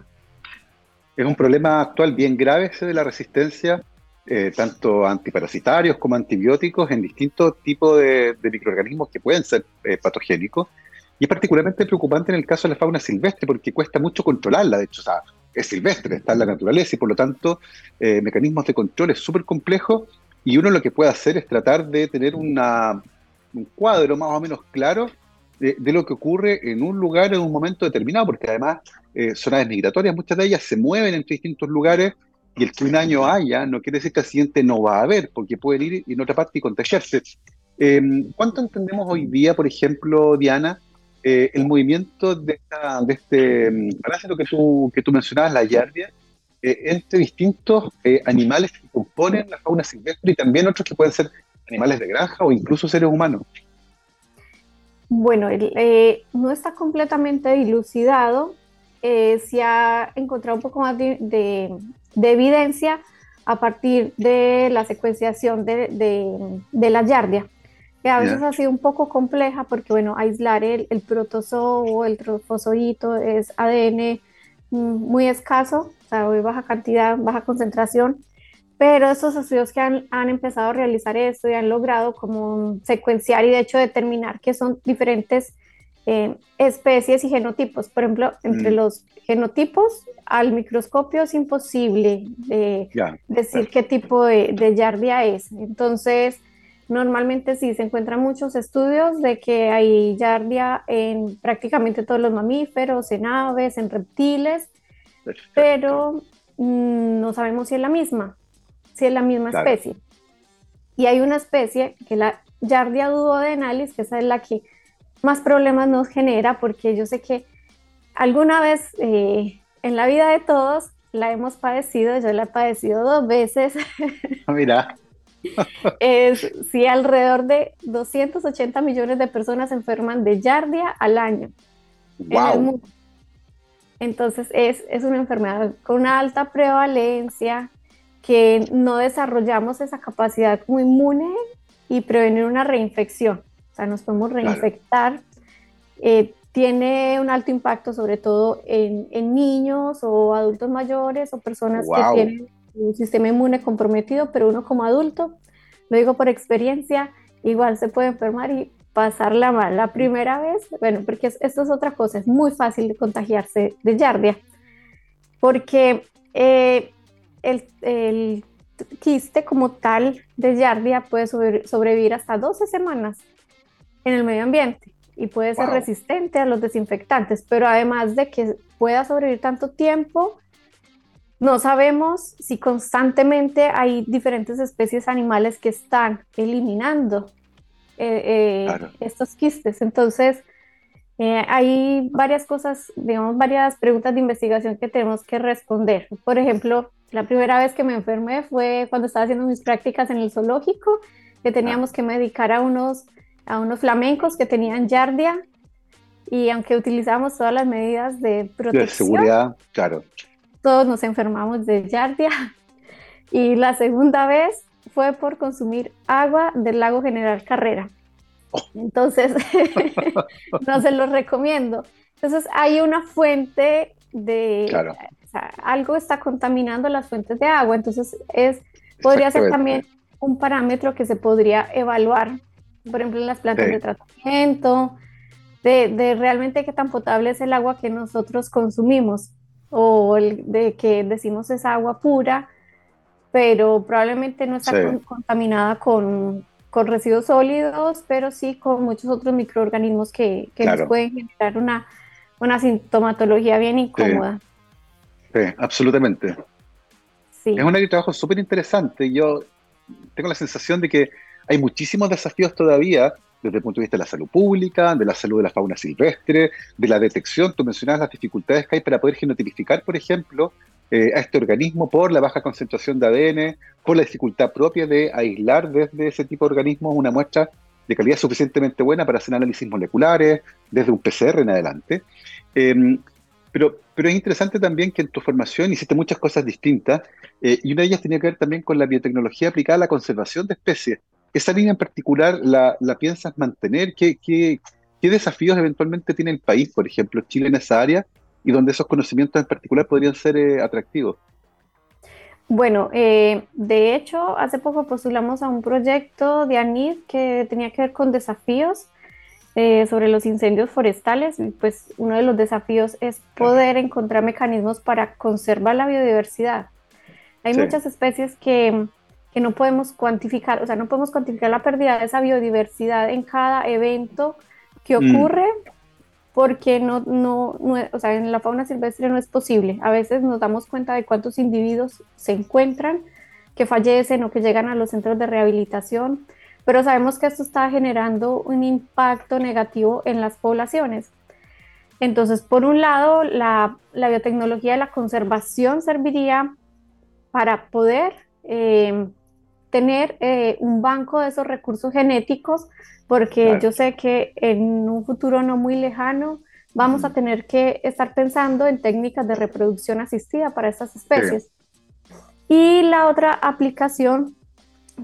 es un problema actual bien grave ese de la resistencia, eh, tanto antiparasitarios como antibióticos en distintos tipos de, microorganismos que pueden ser eh, patogénicos. Y es particularmente preocupante en el caso de la fauna silvestre porque cuesta mucho controlarla. De hecho, es silvestre, está en la naturaleza y por lo tanto eh, mecanismos de control es súper complejo y uno lo que puede hacer es tratar de tener una, un cuadro más o menos claro de, lo que ocurre en un lugar en un momento determinado, porque además eh, son aves migratorias, muchas de ellas se mueven entre distintos lugares y el que un año haya no quiere decir que al siguiente no va a haber, porque pueden ir en otra parte y contagiarse. Em, ¿Cuánto entendemos hoy día, por ejemplo, Diana, eh, el movimiento de, esta, de este lo que tú, que tú mencionabas, la yardia, eh, entre distintos animales que componen la fauna silvestre y también otros que pueden ser animales de granja o incluso seres humanos? Bueno, eh, no está completamente dilucidado. Eh, se ha encontrado un poco más de, evidencia a partir de la secuenciación de, la yardia, que a veces ha sido un poco compleja porque, bueno, aislar el, el protozoo, el trofozoito es ADN mm, muy escaso, o sea, muy baja cantidad, baja concentración, pero estos estudios que han, han, empezado a realizar esto y han logrado como secuenciar y de hecho determinar que son diferentes eh, especies y genotipos. Por ejemplo, entre mm. los genotipos al microscopio es imposible decir qué tipo de, de, yardia es. Entonces, normalmente sí se encuentran muchos estudios de que hay yardia en prácticamente todos los mamíferos, en aves, en reptiles, pero mm, no sabemos si es la misma si es la misma especie. Y hay una especie que la Yardia duodenalis, que esa es la que más problemas nos genera, porque yo sé que alguna vez eh, en la vida de todos la hemos padecido, yo la he padecido dos veces. Ah, mira. es, sí, alrededor de 280 millones de personas se enferman de Yardia al año. Wow. Entonces es, es una enfermedad con una alta prevalencia, que no desarrollamos esa capacidad como inmune y prevenir una reinfección. O sea, nos podemos reinfectar. Eh, tiene un alto impacto sobre todo en, en, niños o adultos mayores o personas que tienen un sistema inmune comprometido, pero uno como adulto, lo digo por experiencia, igual se puede enfermar y pasarla mal. La primera vez, bueno, porque esto es otra cosa, es muy fácil de contagiarse de yardia, porque eh, el, quiste como tal de yardia puede sobrevivir hasta 12 semanas en el medio ambiente y puede ser resistente a los desinfectantes, pero además de que pueda sobrevivir tanto tiempo, no sabemos si constantemente hay diferentes especies animales que están eliminando eh, eh, estos quistes. Entonces, eh, hay varias cosas, digamos, varias preguntas de investigación que tenemos que responder. Por ejemplo, la primera vez que me enfermé fue cuando estaba haciendo mis prácticas en el zoológico, que teníamos ah. que medicar a unos, a unos flamencos que tenían yardia y aunque utilizamos todas las medidas de protección. De seguridad, claro todos nos enfermamos de yardia. Y la segunda vez fue por consumir agua del lago General Carrera. Entonces, no se lo recomiendo. Entonces, hay una fuente de... Claro. algo está contaminando las fuentes de agua. Entonces, es, podría ser también un parámetro que se podría evaluar, por ejemplo, en las plantas de tratamiento, de, de realmente qué tan potable es el agua que nosotros consumimos o el de que decimos es agua pura, pero probablemente no está contaminada con, con, residuos sólidos, pero sí con muchos otros microorganismos que, que nos pueden generar una, una sintomatología bien incómoda. Sí, absolutamente. Sí. Es un área de trabajo súper interesante. Yo tengo la sensación de que hay muchísimos desafíos todavía desde el punto de vista de la salud pública, de la salud de la fauna silvestre, de la detección. Tú mencionabas las dificultades que hay para poder genotipificar, por ejemplo, eh, a este organismo por la baja concentración de ADN, por la dificultad propia de aislar desde ese tipo de organismos una muestra de calidad suficientemente buena para hacer análisis moleculares, desde un PCR en adelante. Em, pero, pero es interesante también que en tu formación hiciste muchas cosas distintas eh, y una de ellas tenía que ver también con la biotecnología aplicada a la conservación de especies. ¿Esa línea en particular la, piensas mantener? ¿Qué, ¿Qué, desafíos eventualmente tiene el país, por ejemplo, Chile en esa área, y donde esos conocimientos en particular podrían ser eh, atractivos? Bueno, eh, de hecho, hace poco postulamos a un proyecto de ANID que tenía que ver con desafíos eh, sobre los incendios forestales. Pues uno de los desafíos es poder encontrar mecanismos para conservar la biodiversidad. Hay muchas especies que que no podemos cuantificar, o sea, no podemos cuantificar la pérdida de esa biodiversidad en cada evento que mm. Porque no, no, o sea, en la fauna silvestre no es posible. A veces nos damos cuenta de cuántos individuos se encuentran, que fallecen o que llegan a los centros de rehabilitación, pero sabemos que esto está generando un impacto negativo en las poblaciones. Entonces, por un lado, la, la biotecnología de la conservación serviría para poder eh, tener eh, un banco de esos recursos genéticos, porque yo sé que en un futuro no muy lejano vamos a tener que estar pensando en técnicas de reproducción asistida para estas especies. Y la otra aplicación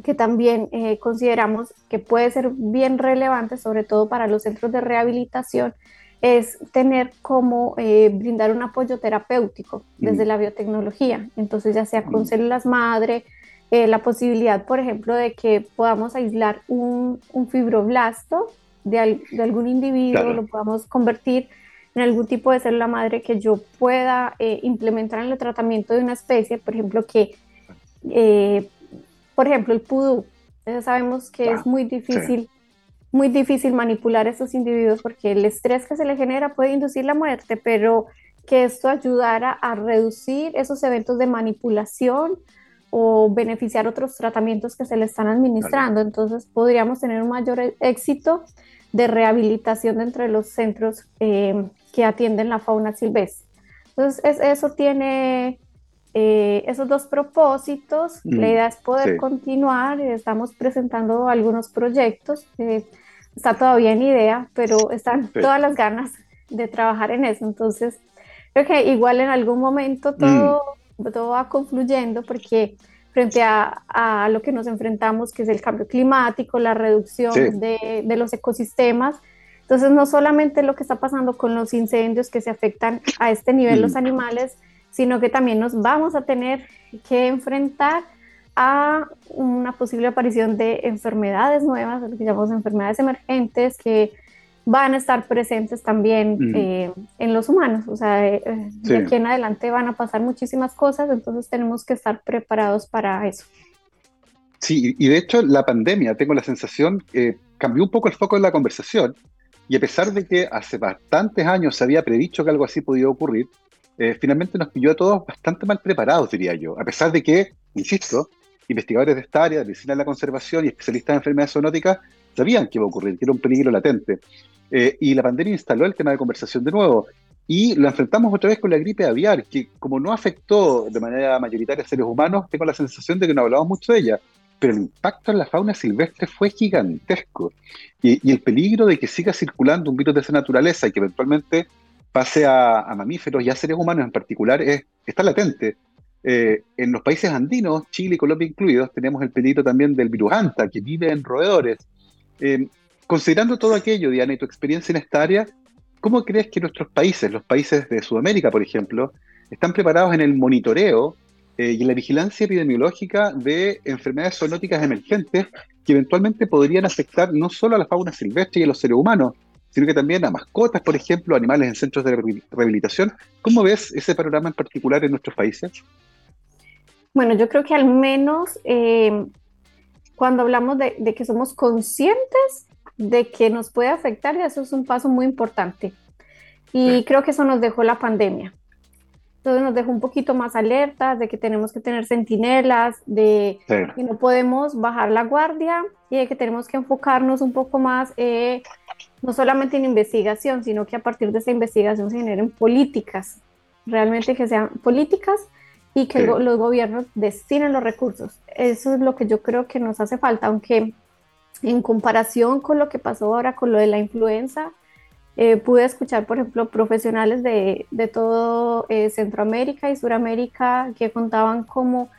que también eh, consideramos que puede ser bien relevante, sobre todo para los centros de rehabilitación, es tener como eh, brindar un apoyo terapéutico desde la biotecnología. Entonces, ya sea con células madre, eh, la posibilidad, por ejemplo, de que podamos aislar un, fibroblasto de, algún individuo, lo podamos convertir en algún tipo de célula madre que yo pueda eh, implementar en el tratamiento de una especie, por ejemplo, que, eh, por ejemplo, el pudú, sabemos que es muy difícil, muy difícil manipular a estos individuos porque el estrés que se le genera puede inducir la muerte, pero que esto ayudara a reducir esos eventos de manipulación o beneficiar otros tratamientos que se le están administrando. Entonces podríamos tener un mayor e-, éxito de rehabilitación dentro de los centros eh, que atienden la fauna silvestre. Entonces eso tiene eh, esos dos propósitos. la mm, idea es poder continuar. Estamos presentando algunos proyectos. está todavía en idea, pero están todas las ganas de trabajar en eso. Entonces, creo que igual en algún momento todo... Mm todo va confluyendo porque frente a, lo que nos enfrentamos, que es el cambio climático, la reducción de, los ecosistemas, entonces no solamente lo que está pasando con los incendios que se afectan a este nivel los mm. animales, sino que también nos vamos a tener que enfrentar a una posible aparición de enfermedades nuevas, lo que llamamos enfermedades emergentes, que van a estar presentes también mm. eh, en los humanos. O sea, eh, de aquí en adelante van a pasar muchísimas cosas, entonces tenemos que estar preparados para eso. Sí, y de hecho la pandemia, tengo la sensación, que cambió un poco el foco de la conversación y a pesar de que hace bastantes años se había predicho que algo así podía ocurrir, eh, finalmente nos pilló a todos bastante mal preparados, diría yo, a pesar de que, insisto, investigadores de esta área, de medicina de la conservación y especialistas en enfermedades zoonóticas sabían que iba a ocurrir, que era un peligro latente. Eh, y la pandemia instaló el tema de conversación de nuevo. Y lo enfrentamos otra vez con la gripe aviar, que como no afectó de manera mayoritaria a seres humanos, tengo la sensación de que no hablamos mucho de ella, pero el impacto en la fauna silvestre fue gigantesco. Y, el peligro de que siga circulando un virus de esa naturaleza y que eventualmente pase a, mamíferos y a seres humanos en particular es, está latente. Eh, en los países andinos, Chile y Colombia incluidos, tenemos el peligro también del virus anta, que vive en roedores. Eh, considerando todo aquello, Diana, y tu experiencia en esta área, ¿cómo crees que nuestros países, los países de Sudamérica, por ejemplo, están preparados en el monitoreo eh, y en la vigilancia epidemiológica de enfermedades zoonóticas emergentes que eventualmente podrían afectar no solo a la fauna silvestre y a los seres humanos, sino que también a mascotas, por ejemplo, animales en centros de rehabilitación. ¿Cómo ves ese panorama en particular en nuestros países? Bueno, yo creo que al menos eh, cuando hablamos de, que somos conscientes de que nos puede afectar, eso es un paso muy importante. Y creo que eso nos dejó la pandemia. Entonces nos dejó un poquito más alertas de que tenemos que tener sentinelas, de que no podemos bajar la guardia y de que tenemos que enfocarnos un poco más eh, no solamente en investigación, sino que a partir de esa investigación se generen políticas, realmente que sean políticas y que los gobiernos destinen los recursos. Eso es lo que yo creo que nos hace falta, aunque en comparación con lo que pasó ahora con lo de la influenza, eh, pude escuchar, por ejemplo, profesionales de, de todo eh, Centroamérica y Suramérica que contaban cómo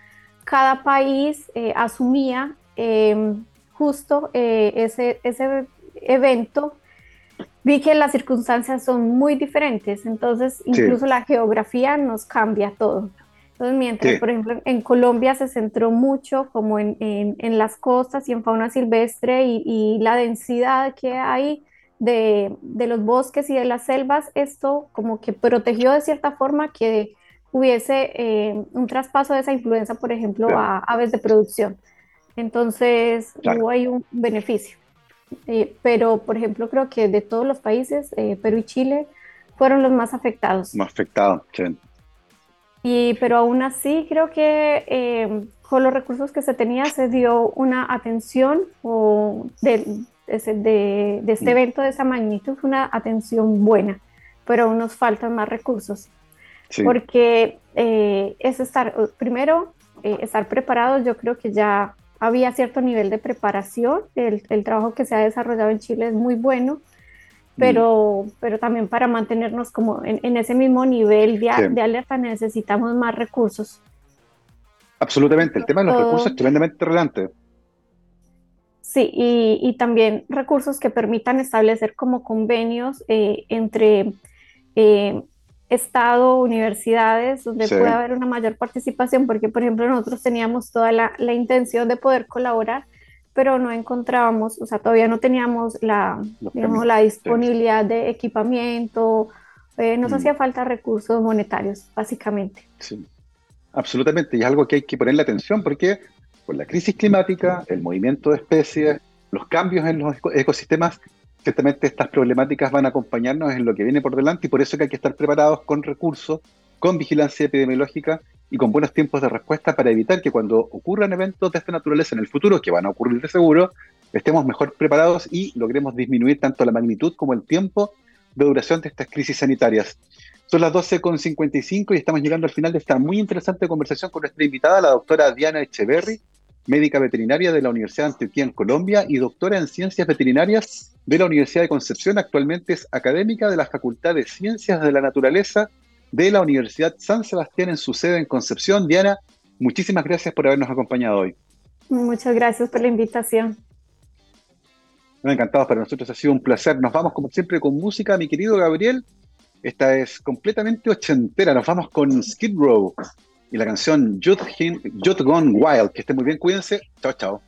cada país eh, asumía em, justo ese, ese evento. Vi que las circunstancias son muy diferentes, entonces incluso la geografía nos cambia todo. Entonces, mientras, por ejemplo, en Colombia se centró mucho como en, en, las costas y en fauna silvestre y, y la densidad que hay de, de, los bosques y de las selvas, esto como que protegió de cierta forma que hubiese eh, un traspaso de esa influencia, por ejemplo, a aves de producción. Entonces, hubo ahí un beneficio. Eh, pero, por ejemplo, creo que de todos los países, eh, Perú y Chile fueron los más afectados. Más afectados, sí. Y, pero aún así creo que eh, con los recursos que se tenía se dio una atención o de, de, este mm. evento de esa magnitud, una atención buena, pero aún nos faltan más recursos. Porque eh, es estar, primero, eh, estar preparados, yo creo que ya había cierto nivel de preparación, el, el trabajo que se ha desarrollado en Chile es muy bueno, pero, pero también para mantenernos como en, ese mismo nivel de, de, alerta necesitamos más recursos. Absolutamente, el tema de los recursos es tremendamente relevante. Sí, y, y, también recursos que permitan establecer como convenios eh, entre eh, Estado, universidades, donde pueda haber una mayor participación, porque por ejemplo nosotros teníamos toda la, la intención de poder colaborar, pero no encontrábamos, o sea, todavía no teníamos la, digamos, la disponibilidad de equipamiento, eh, nos mm. hacía falta recursos monetarios, básicamente. Sí, absolutamente, y es algo que hay que ponerle atención porque con la crisis climática, el movimiento de especies, los cambios en los ecosistemas, ciertamente estas problemáticas van a acompañarnos en lo que viene por delante y por eso que hay que estar preparados con recursos, con vigilancia epidemiológica y con buenos tiempos de respuesta para evitar que cuando ocurran eventos de esta naturaleza en el futuro, que van a ocurrir de seguro, estemos mejor preparados y logremos disminuir tanto la magnitud como el tiempo de duración de estas crisis sanitarias. Son las 12.55 y estamos llegando al final de esta muy interesante conversación con nuestra invitada, la doctora Diana Echeverry, médica veterinaria de la Universidad de Antioquia en Colombia y doctora en ciencias veterinarias de la Universidad de Concepción. Actualmente es académica de la Facultad de Ciencias de la Naturaleza de la Universidad San Sebastián en su sede en Concepción. Diana, muchísimas gracias por habernos acompañado hoy. Muchas gracias por la invitación. Me encantado, para nosotros ha sido un placer. Nos vamos como siempre con música, mi querido Gabriel. Esta es completamente ochentera. Nos vamos con Skid Row y la canción Youth Gone Wild. Que esté muy bien, cuídense. Chao, chao.